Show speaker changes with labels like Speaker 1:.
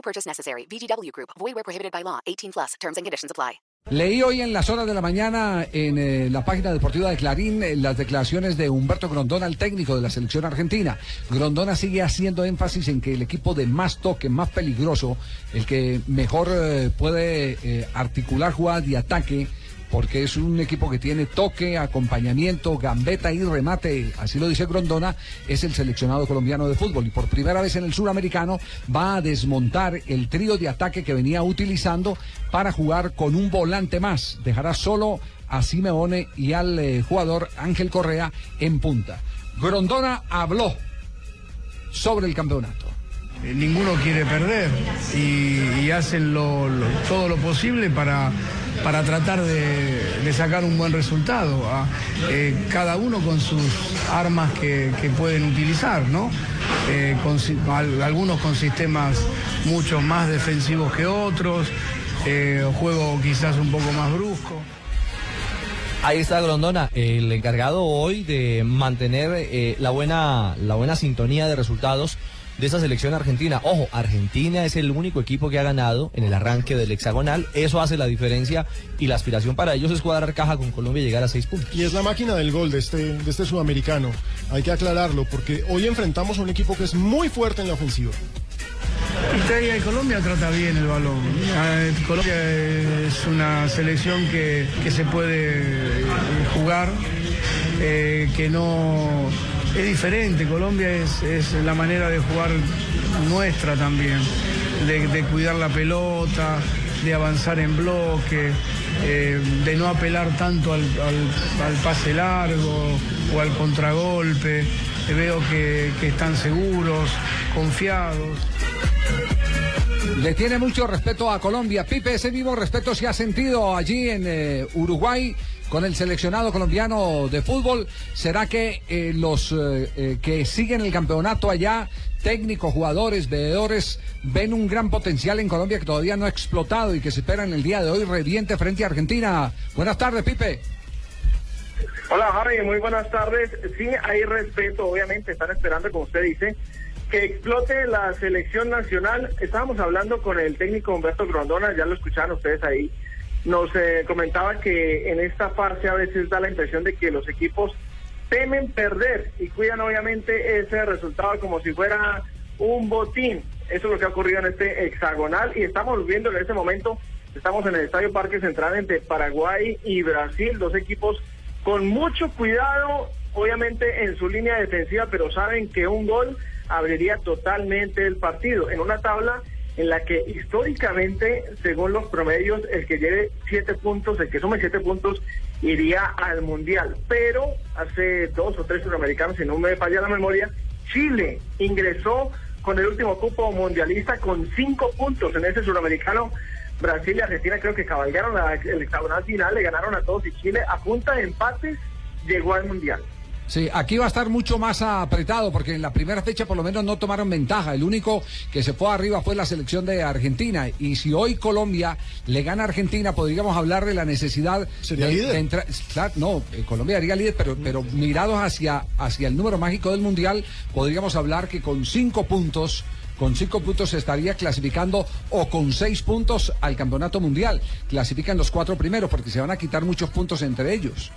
Speaker 1: No purchase necessary. VGW Group. Void where prohibited by law. 18 plus. Terms and conditions apply.
Speaker 2: Leí hoy en las horas de la mañana en eh, la página deportiva de Clarín eh, las declaraciones de Humberto Grondona, el técnico de la selección argentina. Grondona sigue haciendo énfasis en que el equipo de más toque, más peligroso, el que mejor eh, puede articular jugadas de ataque, porque es un equipo que tiene toque, acompañamiento, gambeta y remate, así lo dice Grondona, es el seleccionado colombiano de fútbol. Y por primera vez en el suramericano va a desmontar el trío de ataque que venía utilizando para jugar con un volante más. Dejará solo a Simeone y al eh, jugador Ángel Correa en punta. Grondona habló sobre el campeonato.
Speaker 3: Eh, Ninguno quiere perder y, hacen todo lo posible para, para tratar de, sacar un buen resultado. Eh, cada uno con sus armas que, pueden utilizar, ¿no? Eh, algunos con sistemas mucho más defensivos que otros, eh, juego quizás un poco más brusco.
Speaker 4: Ahí está Grondona, el encargado hoy de mantener la buena la buena sintonía de resultados de esa selección argentina. Ojo, Argentina es el único equipo que ha ganado en el arranque del hexagonal. Eso hace la diferencia y la aspiración para ellos es cuadrar caja con Colombia y llegar a seis puntos.
Speaker 5: Y es la máquina del gol de este, de este sudamericano. Hay que aclararlo porque hoy enfrentamos a un equipo que es muy fuerte en la ofensiva.
Speaker 3: Italia y Colombia trata bien el balón. Eh, Colombia es una selección que, que se puede jugar, eh, que no es diferente. Colombia es, la manera de jugar nuestra también, de, cuidar la pelota, de avanzar en bloque, eh, de no apelar tanto al, al- pase largo o al contragolpe. Veo que, que están seguros, confiados.
Speaker 2: Le tiene mucho respeto a Colombia. Pipe, ese mismo respeto se ha sentido allí en eh, Uruguay con el seleccionado colombiano de fútbol. ¿Será que eh, los eh, eh, que siguen el campeonato allá, técnicos, jugadores, veedores, ven un gran potencial en Colombia que todavía no ha explotado y que se espera en el día de hoy reviente frente a Argentina? Buenas tardes, Pipe.
Speaker 6: Hola Harry, muy buenas tardes. Sí, hay respeto, obviamente, están esperando, como usted dice, que explote la selección nacional. Estábamos hablando con el técnico Humberto Grondona, ya lo escucharon ustedes ahí. Nos eh, comentaba que en esta fase a veces da la impresión de que los equipos temen perder y cuidan obviamente ese resultado como si fuera un botín. Eso es lo que ha ocurrido en este hexagonal y estamos viendo en este momento, estamos en el Estadio Parque Central entre Paraguay y Brasil, dos equipos con mucho cuidado, obviamente en su línea defensiva, pero saben que un gol abriría totalmente el partido en una tabla en la que históricamente, según los promedios, el que lleve siete puntos, el que sume siete puntos, iría al Mundial. Pero hace dos o tres sudamericanos, si no me falla la memoria, Chile ingresó con el último cupo mundialista con cinco puntos en ese suramericano. Brasil y Argentina creo que cabalgaron el hexagonal final, le ganaron a todos y Chile a punta de empates llegó al Mundial.
Speaker 2: Sí, aquí va a estar mucho más apretado porque en la primera fecha por lo menos no tomaron ventaja. El único que se fue arriba fue la selección de Argentina. Y si hoy Colombia le gana a Argentina, podríamos hablar de la necesidad
Speaker 5: Sería
Speaker 2: de,
Speaker 5: líder.
Speaker 2: de entrar. No, eh, Colombia haría líder, pero, pero mirados hacia, hacia el número mágico del Mundial, podríamos hablar que con cinco puntos. Con cinco puntos se estaría clasificando o con seis puntos al campeonato mundial. Clasifican los cuatro primeros porque se van a quitar muchos puntos entre ellos.